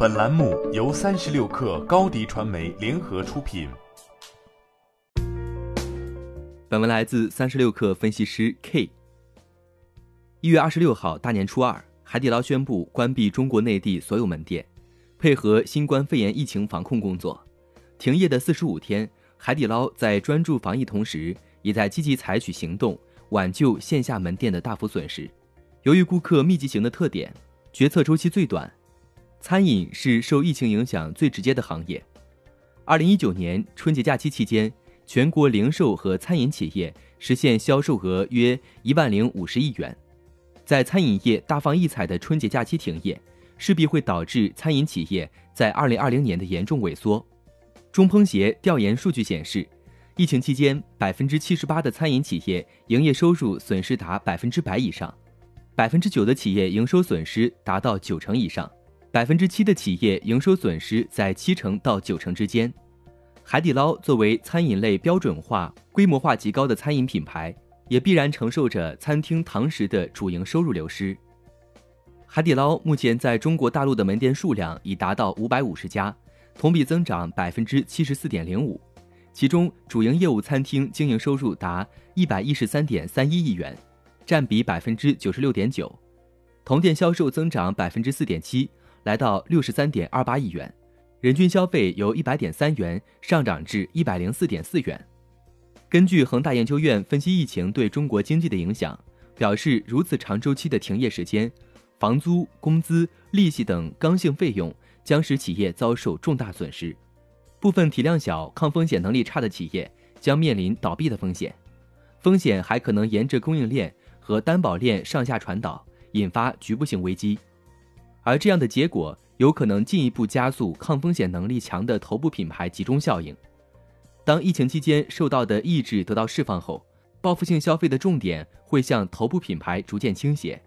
本栏目由三十六氪高低传媒联合出品。本文来自三十六氪分析师 K。一月二十六号，大年初二，海底捞宣布关闭中国内地所有门店，配合新冠肺炎疫情防控工作。停业的四十五天，海底捞在专注防疫同时，也在积极采取行动，挽救线下门店的大幅损失。由于顾客密集型的特点，决策周期最短，餐饮是受疫情影响最直接的行业。二零一九年春节假期期间，全国零售和餐饮企业实现销售额约一万零五十亿元。在餐饮业大放异彩的春节假期停业，势必会导致餐饮企业在二零二零年的严重萎缩。中烹协调研数据显示，疫情期间，百分之七十八的餐饮企业营业收入损失达百分之百以上，百分之九的企业营收损失达到九成以上，百分之七的企业营收损失在七成到九成之间。海底捞作为餐饮类标准化、规模化极高的餐饮品牌，也必然承受着餐厅堂食的主营收入流失。海底捞目前在中国大陆的门店数量已达到五百五十家。同比增长百分之七十四点零五，其中主营业务餐厅经营收入达一百一十三点三一亿元，占比百分之九十六点九，同店销售增长百分之四点七，来到六十三点二八亿元，人均消费由一百点三元上涨至一百零四点四元。根据恒大研究院分析疫情对中国经济的影响，表示如此长周期的停业时间，房租、工资、利息等刚性费用。将使企业遭受重大损失，部分体量小、抗风险能力差的企业将面临倒闭的风险，风险还可能沿着供应链和担保链上下传导，引发局部性危机。而这样的结果有可能进一步加速抗风险能力强的头部品牌集中效应。当疫情期间受到的抑制得到释放后，报复性消费的重点会向头部品牌逐渐倾斜。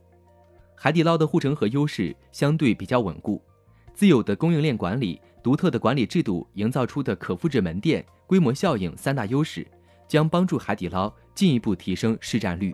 海底捞的护城河优势相对比较稳固。自有的供应链管理、独特的管理制度营造出的可复制门店、规模效应三大优势，将帮助海底捞进一步提升市占率。